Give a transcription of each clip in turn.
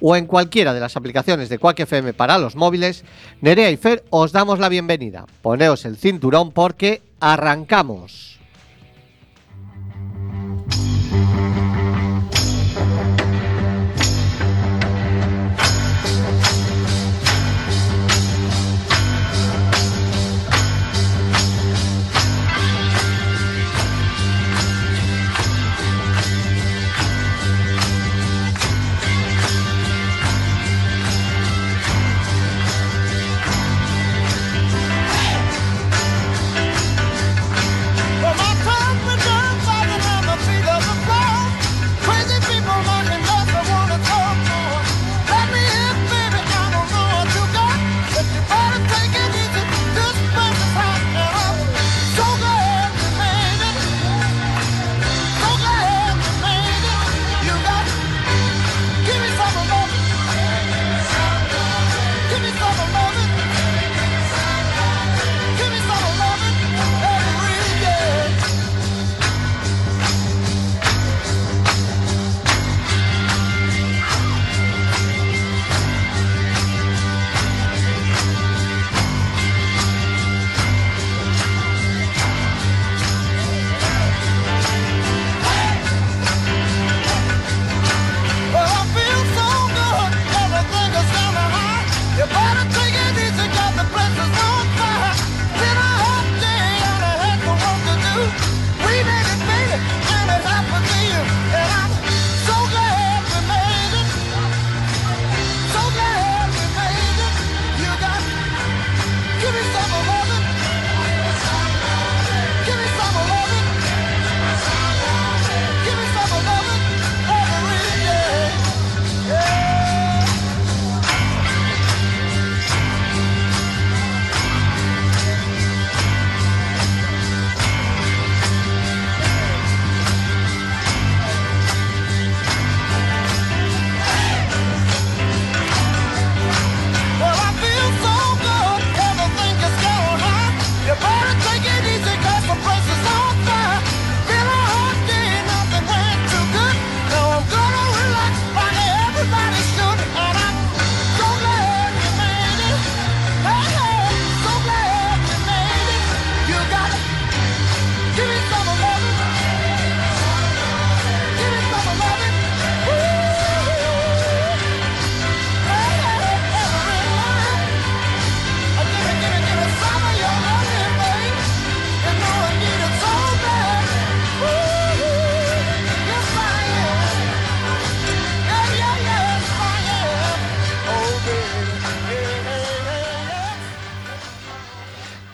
o en cualquiera de las aplicaciones de Quack FM para los móviles, Nerea y Fer os damos la bienvenida. Poneos el cinturón porque arrancamos.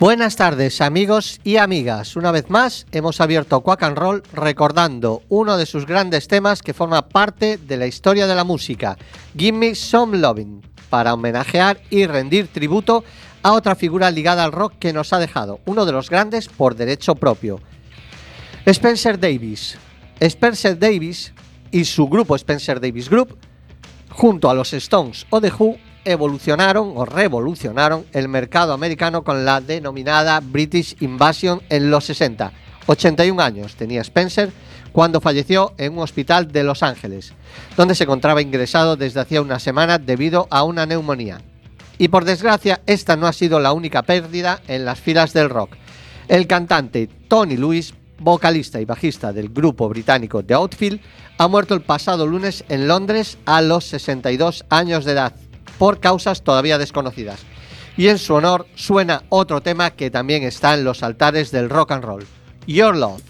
Buenas tardes amigos y amigas. Una vez más hemos abierto Quack and Roll recordando uno de sus grandes temas que forma parte de la historia de la música, Give Me Some Loving, para homenajear y rendir tributo a otra figura ligada al rock que nos ha dejado, uno de los grandes por derecho propio. Spencer Davis. Spencer Davis y su grupo Spencer Davis Group junto a los Stones o The Who, evolucionaron o revolucionaron el mercado americano con la denominada British Invasion en los 60. 81 años tenía Spencer cuando falleció en un hospital de Los Ángeles, donde se encontraba ingresado desde hacía una semana debido a una neumonía. Y por desgracia, esta no ha sido la única pérdida en las filas del rock. El cantante Tony Lewis, vocalista y bajista del grupo británico The Outfield, ha muerto el pasado lunes en Londres a los 62 años de edad, por causas todavía desconocidas. Y en su honor suena otro tema que también está en los altares del rock and roll, Your Love.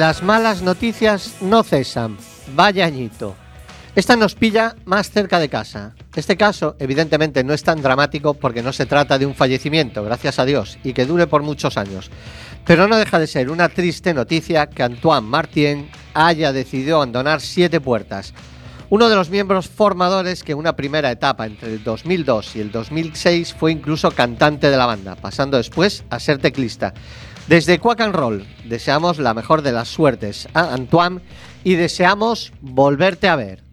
Las malas noticias no cesan. Vaya añito. Esta nos pilla más cerca de casa. Este caso, evidentemente, no es tan dramático porque no se trata de un fallecimiento, gracias a Dios, y que dure por muchos años. Pero no deja de ser una triste noticia que Antoine Martien haya decidido abandonar Siete Puertas. Uno de los miembros formadores que en una primera etapa entre el 2002 y el 2006 fue incluso cantante de la banda, pasando después a ser teclista. Desde Quack and Roll deseamos la mejor de las suertes a Antoine y deseamos volverte a ver.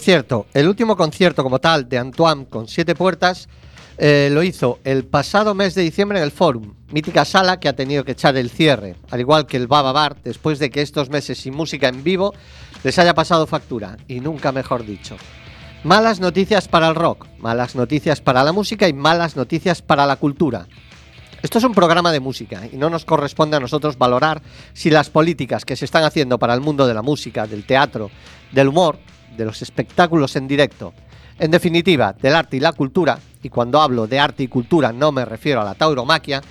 Cierto, el último concierto como tal de Antoine con siete puertas eh, lo hizo el pasado mes de diciembre en el Forum, mítica sala que ha tenido que echar el cierre, al igual que el Baba Bar, después de que estos meses sin música en vivo les haya pasado factura, y nunca mejor dicho. Malas noticias para el rock, malas noticias para la música y malas noticias para la cultura. Esto es un programa de música y no nos corresponde a nosotros valorar si las políticas que se están haciendo para el mundo de la música, del teatro, del humor, de los espectáculos en directo, en definitiva, del arte y la cultura, y cuando hablo de arte y cultura no me refiero a la tauromaquia,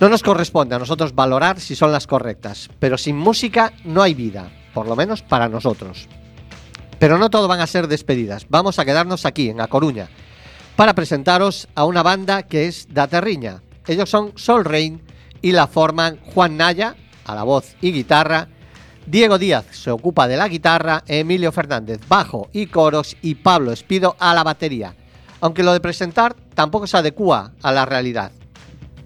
no nos corresponde a nosotros valorar si son las correctas, pero sin música no hay vida, por lo menos para nosotros. Pero no todo van a ser despedidas, vamos a quedarnos aquí, en A Coruña, para presentaros a una banda que es da Terriña. Ellos son Sol Rain y la forman Juan Naya, a la voz y guitarra, Diego Díaz se ocupa de la guitarra, Emilio Fernández bajo y coros y Pablo Espido a la batería. aunque lo de presentar tampoco se adecua a la realidad.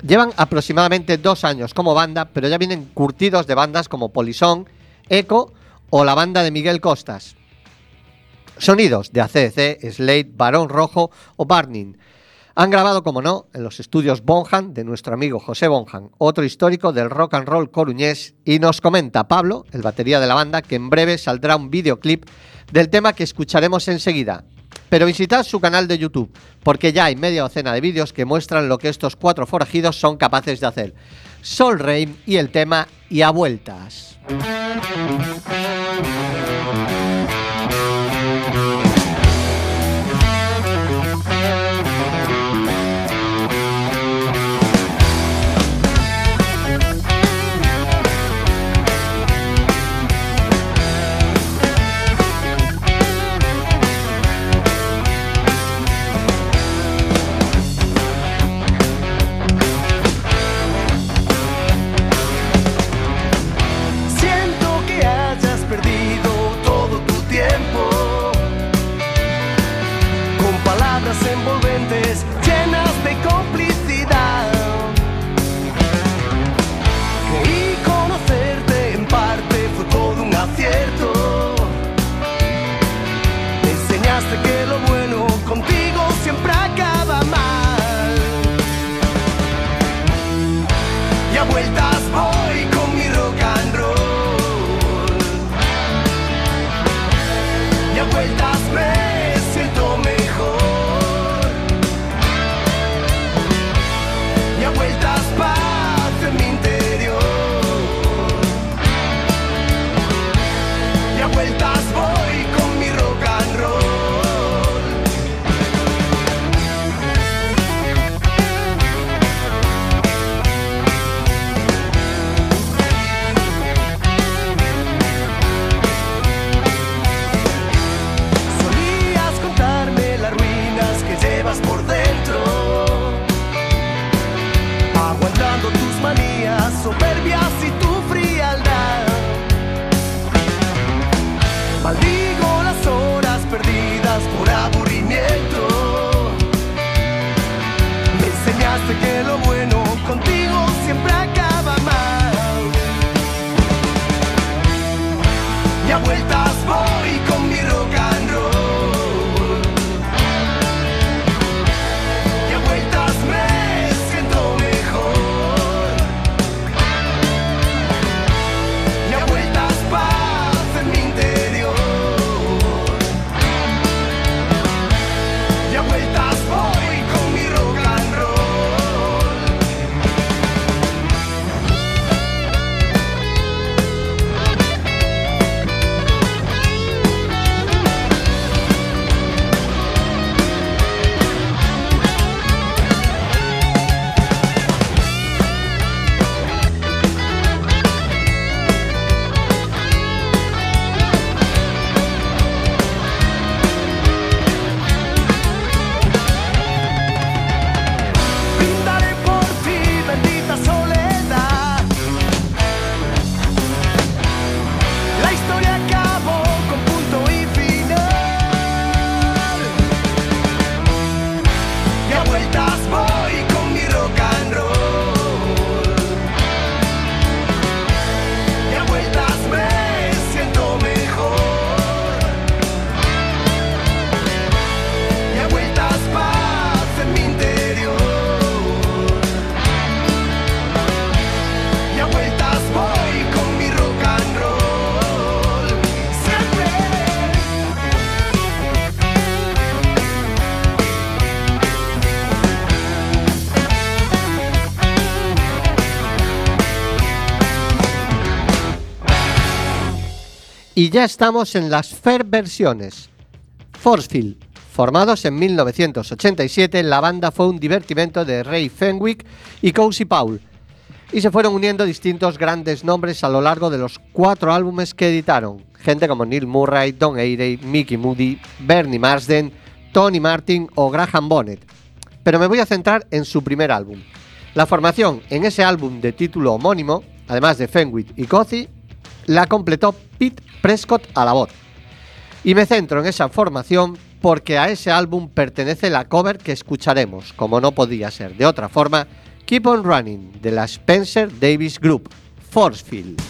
Llevan aproximadamente dos años como banda, pero ya vienen curtidos de bandas como Polisón, Echo o la banda de Miguel Costas. Sonidos de ACDC, Slade, Barón Rojo o Burning. Han grabado, como no, en los estudios Bonham de nuestro amigo José Bonham, otro histórico del rock and roll coruñés, y nos comenta Pablo, el batería de la banda, que en breve saldrá un videoclip del tema que escucharemos enseguida. Pero visitad su canal de YouTube, porque ya hay media docena de vídeos que muestran lo que estos cuatro forajidos son capaces de hacer. Sol Rain y el tema y a vueltas. Y ya estamos en las Fair versiones. Forcefield, formados en 1987, la banda fue un divertimento de Ray Fenwick y Cozy Paul, y se fueron uniendo distintos grandes nombres a lo largo de los cuatro álbumes que editaron. Gente como Neil Murray, Don Airey, Mickey Moody, Bernie Marsden, Tony Martin o Graham Bonnet. Pero me voy a centrar en su primer álbum. La formación en ese álbum de título homónimo, además de Fenwick y Cozy, la completó Pete Prescott a la voz. Y me centro en esa formación porque a ese álbum pertenece la cover que escucharemos, como no podía ser de otra forma, Keep on Running de la Spencer Davis Group, Forcefield.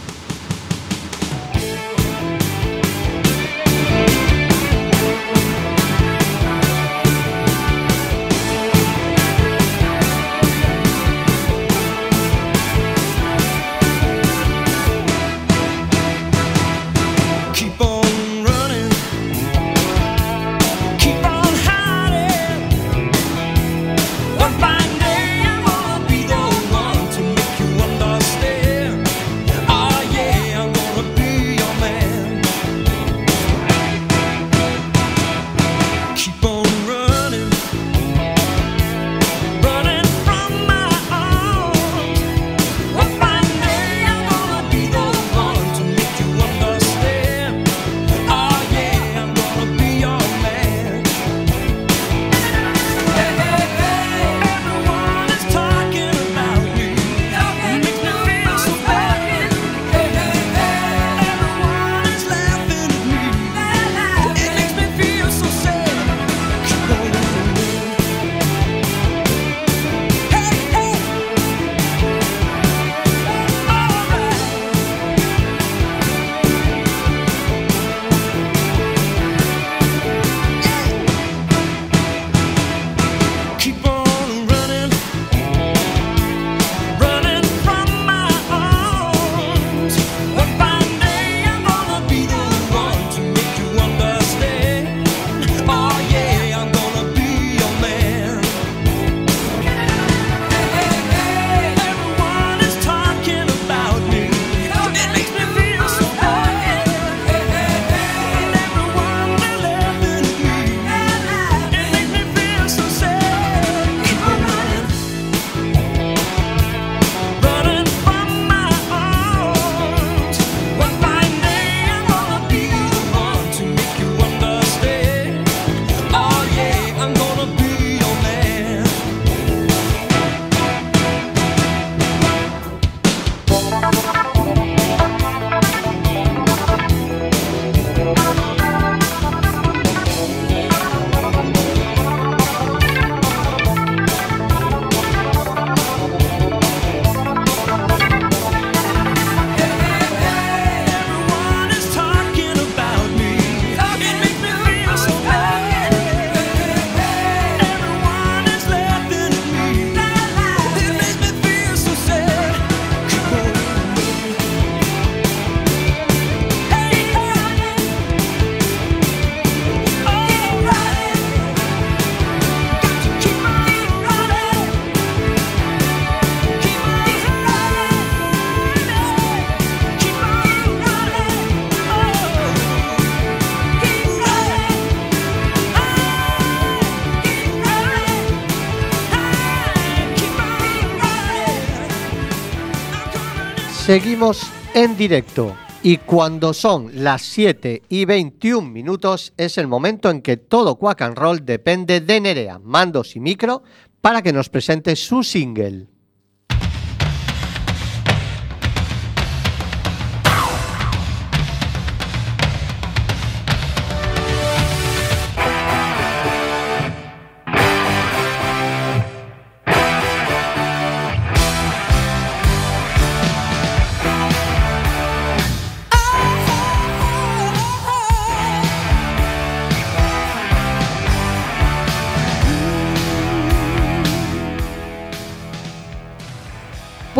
Seguimos en directo y cuando son las 7 y 21 minutos es el momento en que todo Quack and Roll depende de Nerea, mandos y micro, para que nos presente su single.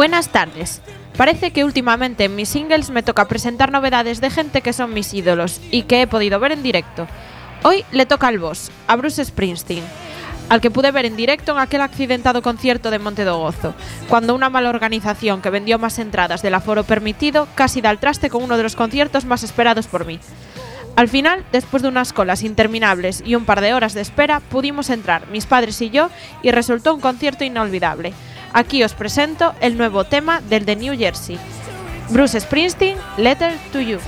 Buenas tardes. Parece que últimamente en mis singles me toca presentar novedades de gente que son mis ídolos y que he podido ver en directo. Hoy le toca al boss, a Bruce Springsteen, al que pude ver en directo en aquel accidentado concierto de Monte do Gozo, cuando una mala organización que vendió más entradas del aforo permitido casi da al traste con uno de los conciertos más esperados por mí. Al final, después de unas colas interminables y un par de horas de espera, pudimos entrar, mis padres y yo, y resultó un concierto inolvidable. Aquí os presento el nuevo tema del de New Jersey. Bruce Springsteen, Letter to You.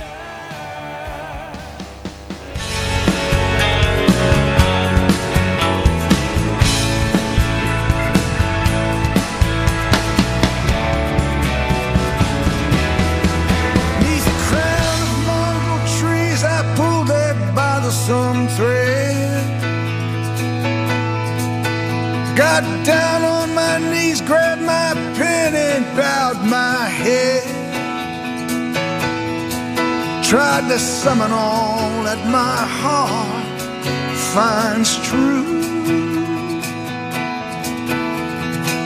Summon all that my heart finds true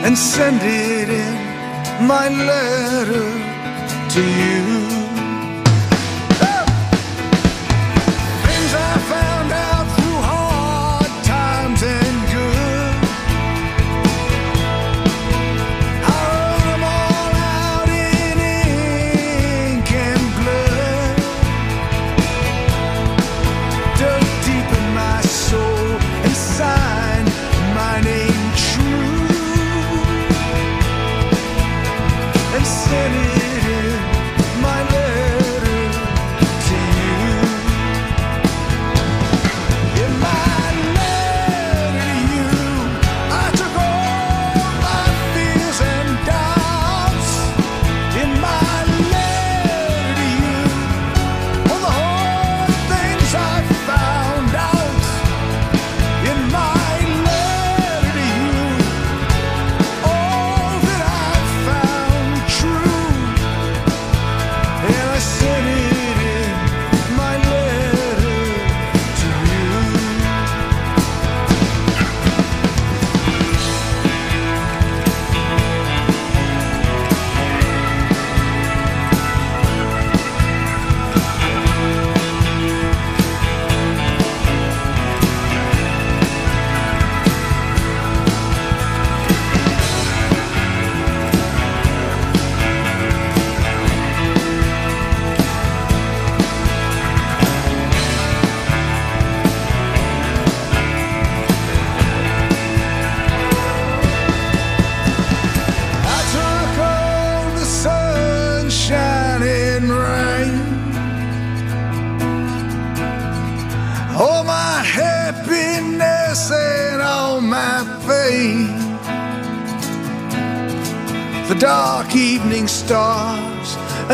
and send it in my letter to you.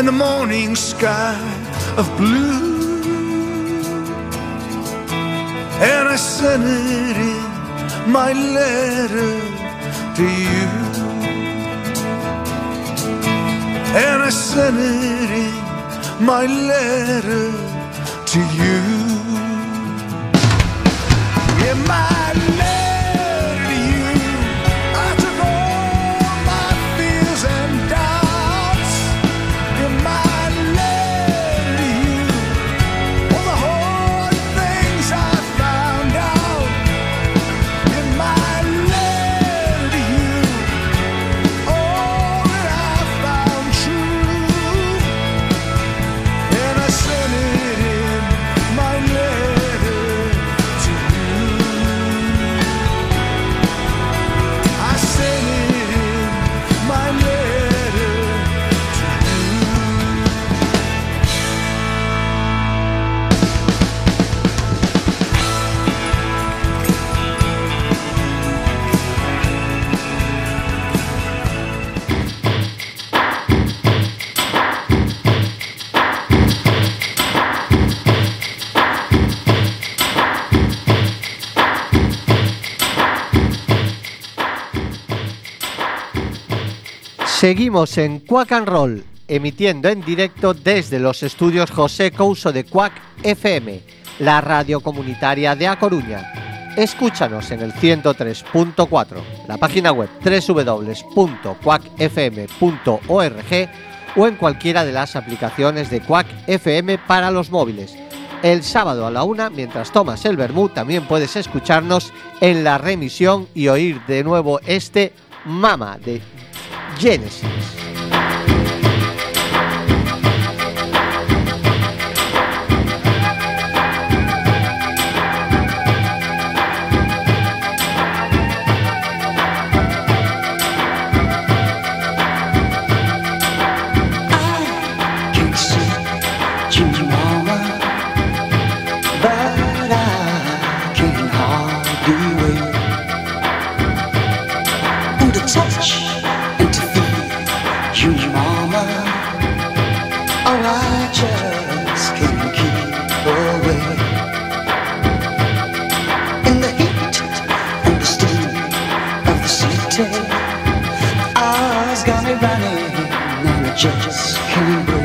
And the morning sky of blue, and I sent it in my letter to you. And I sent it in my letter to you. Seguimos en Quack and Roll, emitiendo en directo desde los estudios José Couso de Quack FM, la radio comunitaria de A Coruña. Escúchanos en el 103.4, la página web www.quackfm.org o en cualquiera de las aplicaciones de Quack FM para los móviles. El sábado a la una, mientras tomas el vermú, también puedes escucharnos en la remisión y oír de nuevo este Mama de Genesis. Just can't.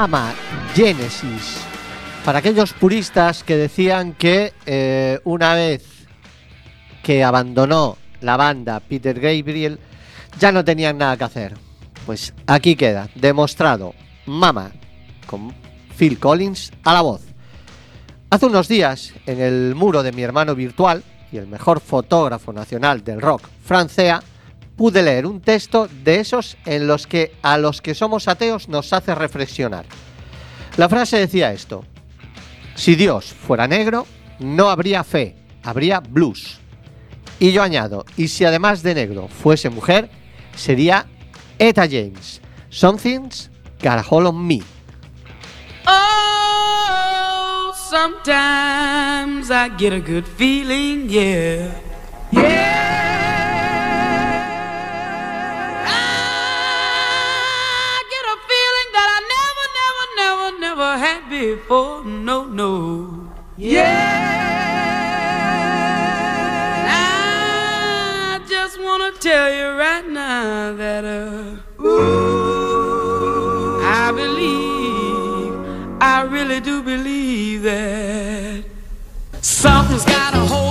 Mama Genesis. Para aquellos puristas que decían que eh, una vez que abandonó la banda Peter Gabriel ya no tenían nada que hacer. Pues aquí queda, demostrado. Mama con Phil Collins a la voz. Hace unos días, en el muro de mi hermano virtual y el mejor fotógrafo nacional del rock, Francea, pude leer un texto de esos en los que a los que somos ateos nos hace reflexionar. La frase decía esto, si Dios fuera negro, no habría fe, habría blues. Y yo añado, y si además de negro fuese mujer, sería Eta James. Something's got a hold on me. Oh, sometimes I get a good feeling, yeah. Yeah. pray no, no. Yeah. I just want to tell you right now that uh, ooh, I believe, I really do believe that something's got a hold.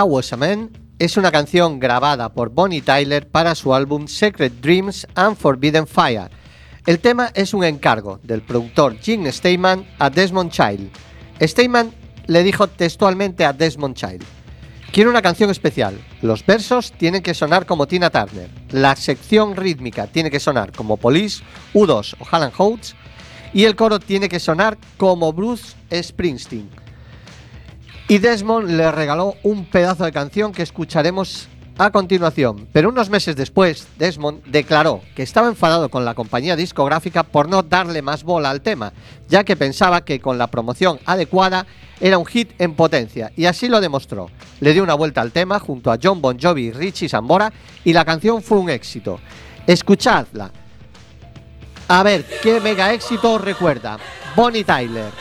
A Washerman es una canción grabada por Bonnie Tyler para su álbum Secret Dreams and Forbidden Fire. El tema es un encargo del productor Jim Steinman a Desmond Child. Steinman le dijo textualmente a Desmond Child: Quiero una canción especial. Los versos tienen que sonar como Tina Turner. La sección rítmica tiene que sonar como Police, U2 o Helen Holtz. Y el coro tiene que sonar como Bruce Springsteen. Y Desmond le regaló un pedazo de canción que escucharemos a continuación. Pero unos meses después, Desmond declaró que estaba enfadado con la compañía discográfica por no darle más bola al tema, ya que pensaba que con la promoción adecuada era un hit en potencia, y así lo demostró. Le dio una vuelta al tema junto a John Bon Jovi y Richie Sambora, y la canción fue un éxito. Escuchadla. A ver qué mega éxito recuerda. Bonnie Tyler.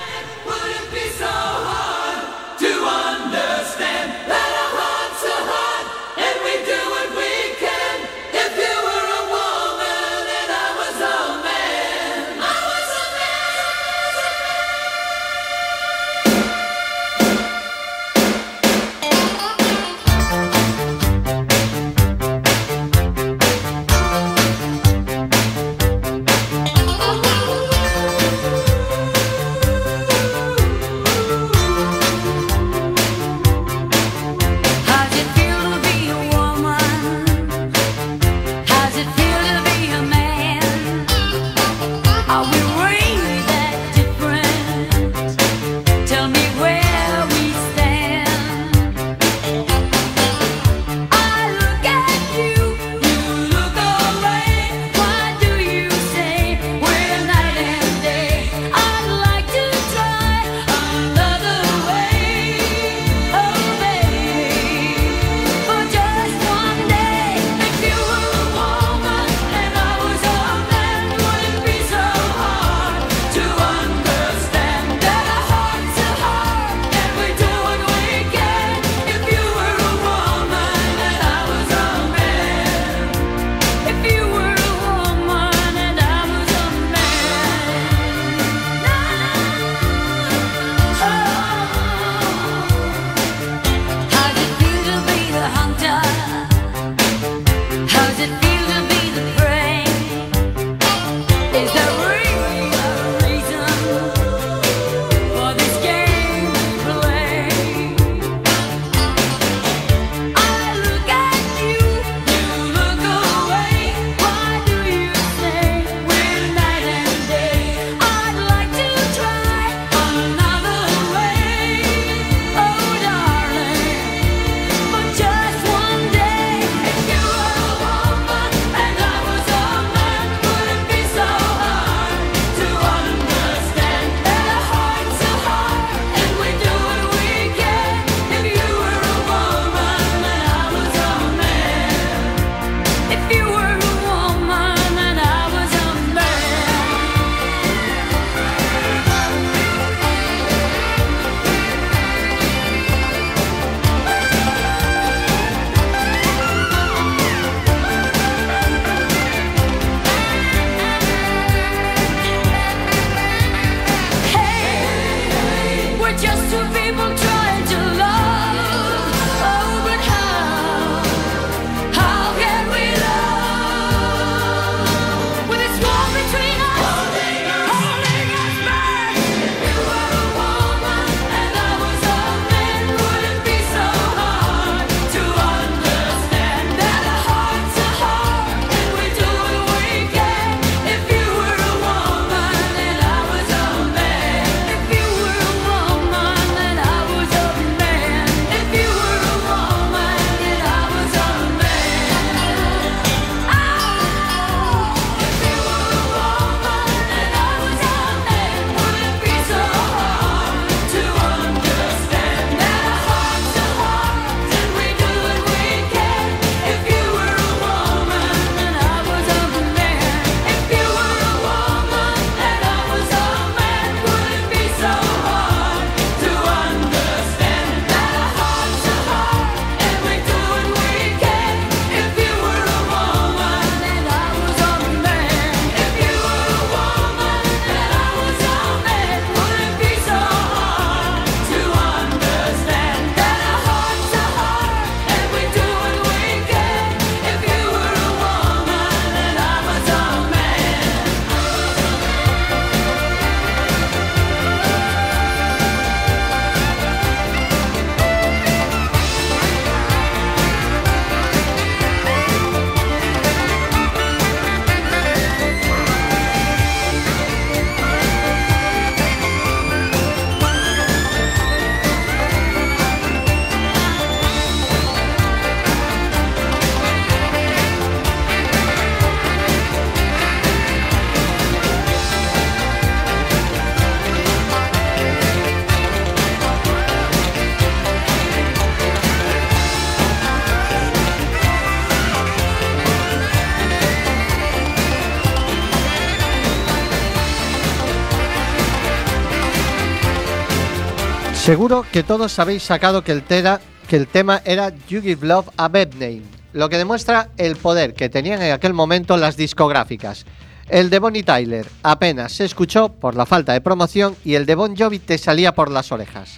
Seguro que todos habéis sacado que el, tema era You Give Love a Bad Name, lo que demuestra el poder que tenían en aquel momento las discográficas. El de Bonnie Tyler apenas se escuchó por la falta de promoción y el de Bon Jovi te salía por las orejas.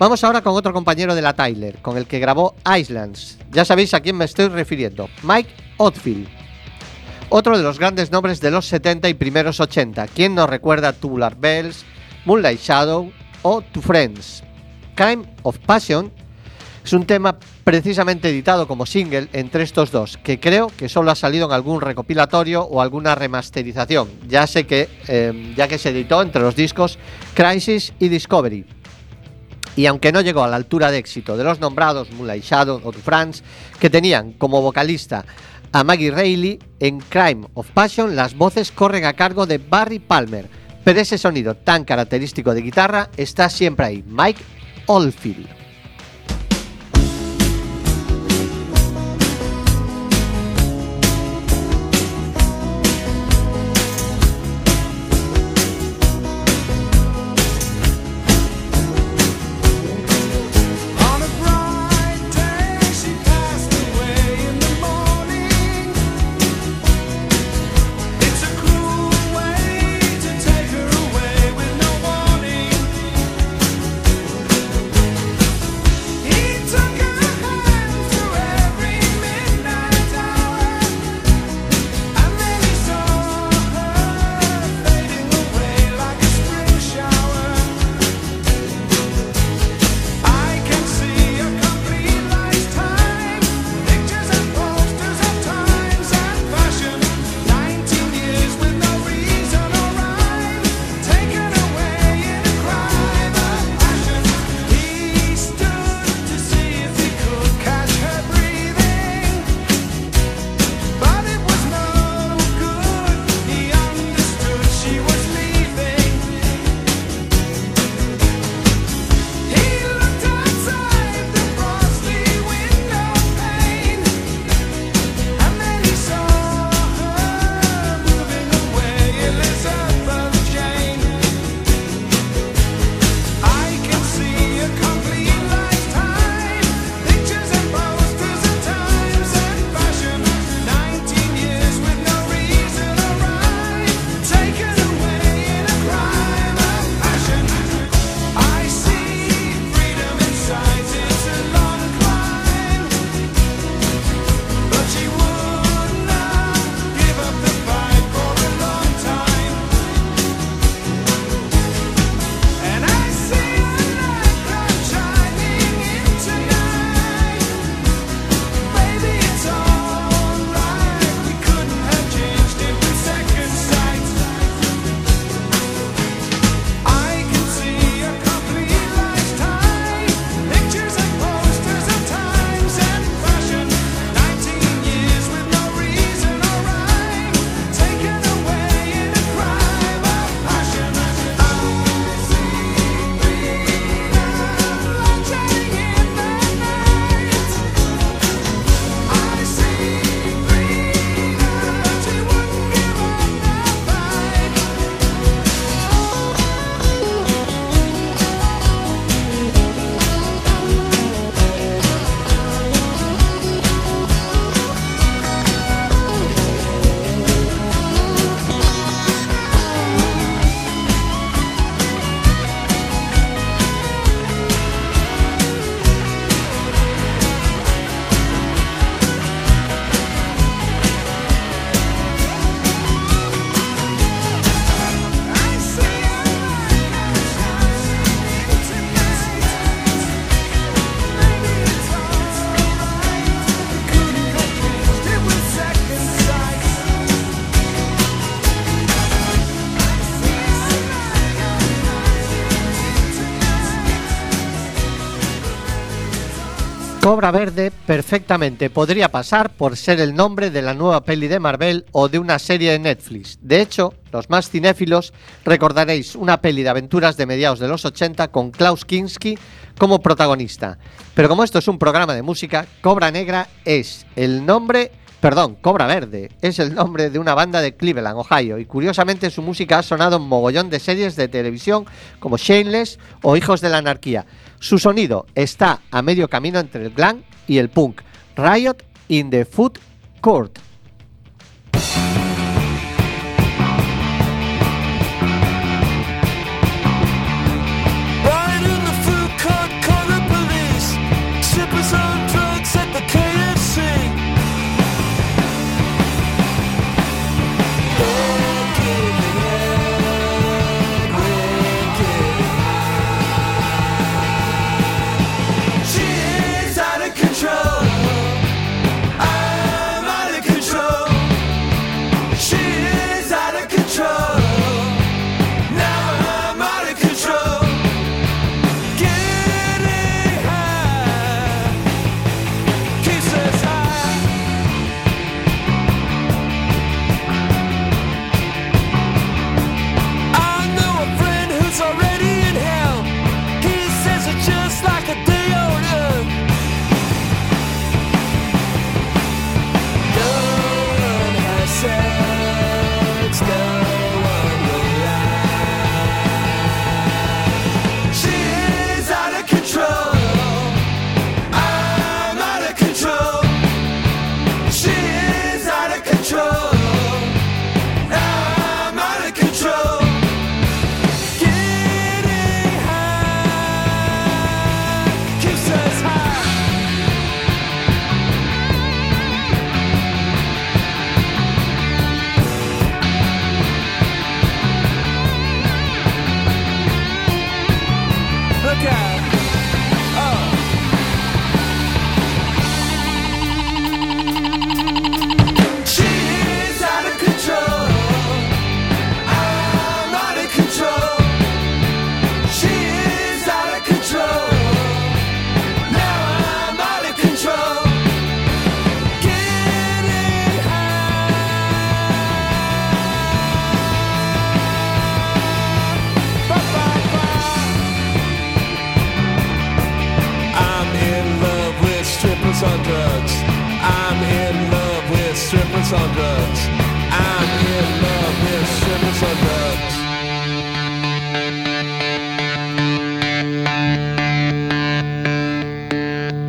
Vamos ahora con otro compañero de la Tyler, con el que grabó Islands. Ya sabéis a quién me estoy refiriendo, Mike Oldfield. Otro de los grandes nombres de los 70 y primeros 80. ¿Quién nos recuerda Tubular Bells, Moonlight Shadow o To Friends? Crime of Passion es un tema precisamente editado como single entre estos dos, que creo que solo ha salido en algún recopilatorio o alguna remasterización, ya sé que eh, ya que se editó entre los discos Crisis y Discovery. Y aunque no llegó a la altura de éxito de los nombrados Moonlight Shadow o France, que tenían como vocalista a Maggie Reilly, en Crime of Passion las voces corren a cargo de Barry Palmer, pero ese sonido tan característico de guitarra está siempre ahí, Mike Oldfield. Verde perfectamente podría pasar por ser el nombre de la nueva peli de Marvel o de una serie de Netflix. De hecho, los más cinéfilos recordaréis una peli de aventuras de mediados de los 80 con Klaus Kinski como protagonista. Pero como esto es un programa de música, Cobra Negra es el nombre Perdón, Cobra Verde es el nombre de una banda de Cleveland, Ohio, y curiosamente su música ha sonado en mogollón de series de televisión como Shameless o Hijos de la Anarquía. Su sonido está a medio camino entre el glam y el punk. Riot in the Food Court.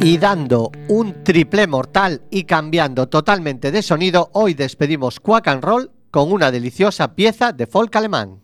Y dando un triple mortal y cambiando totalmente de sonido, hoy despedimos Quack and Roll con una deliciosa pieza de folk alemán.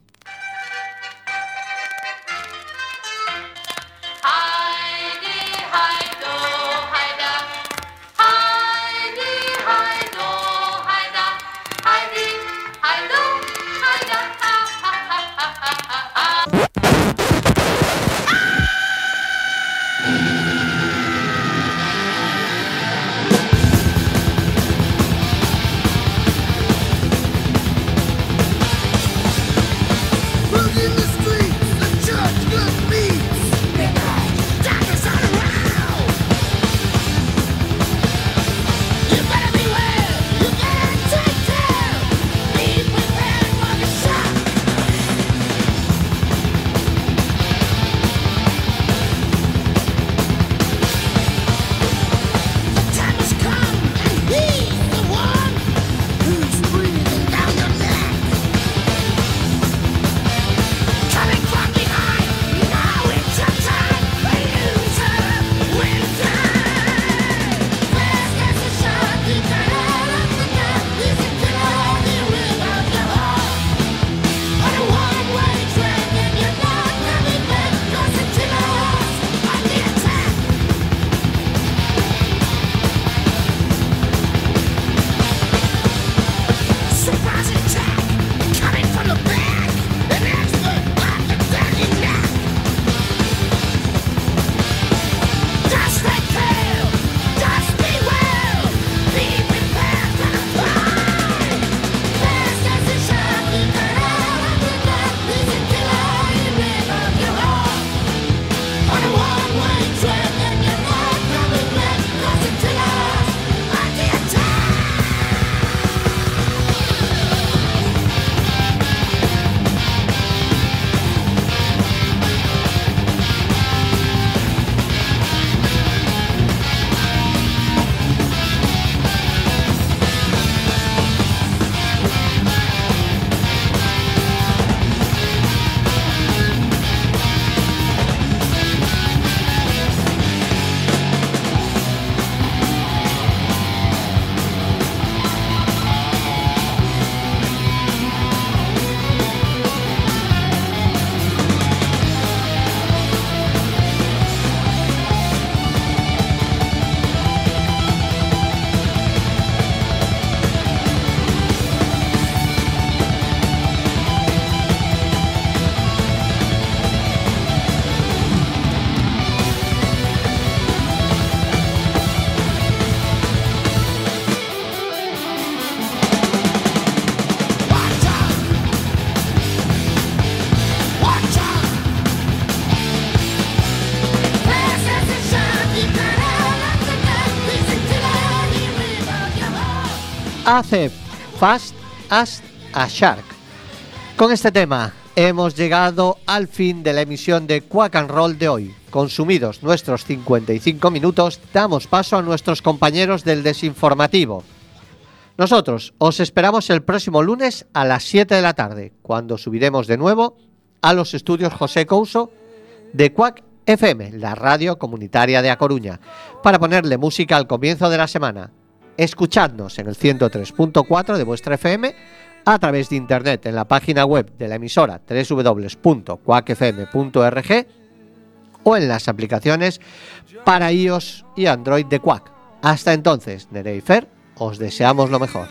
Hace Fast as a Shark. Con este tema hemos llegado al fin de la emisión de Quack and Roll de hoy. Consumidos nuestros 55 minutos, damos paso a nuestros compañeros del desinformativo. Nosotros os esperamos el próximo lunes a las 7 de la tarde, cuando subiremos de nuevo a los estudios José Couso de Quack FM, la radio comunitaria de A Coruña, para ponerle música al comienzo de la semana. Escuchadnos en el 103.4 de vuestra FM a través de internet en la página web de la emisora www.quackfm.org o en las aplicaciones para iOS y Android de Quack. Hasta entonces, Nerea y Fer, os deseamos lo mejor.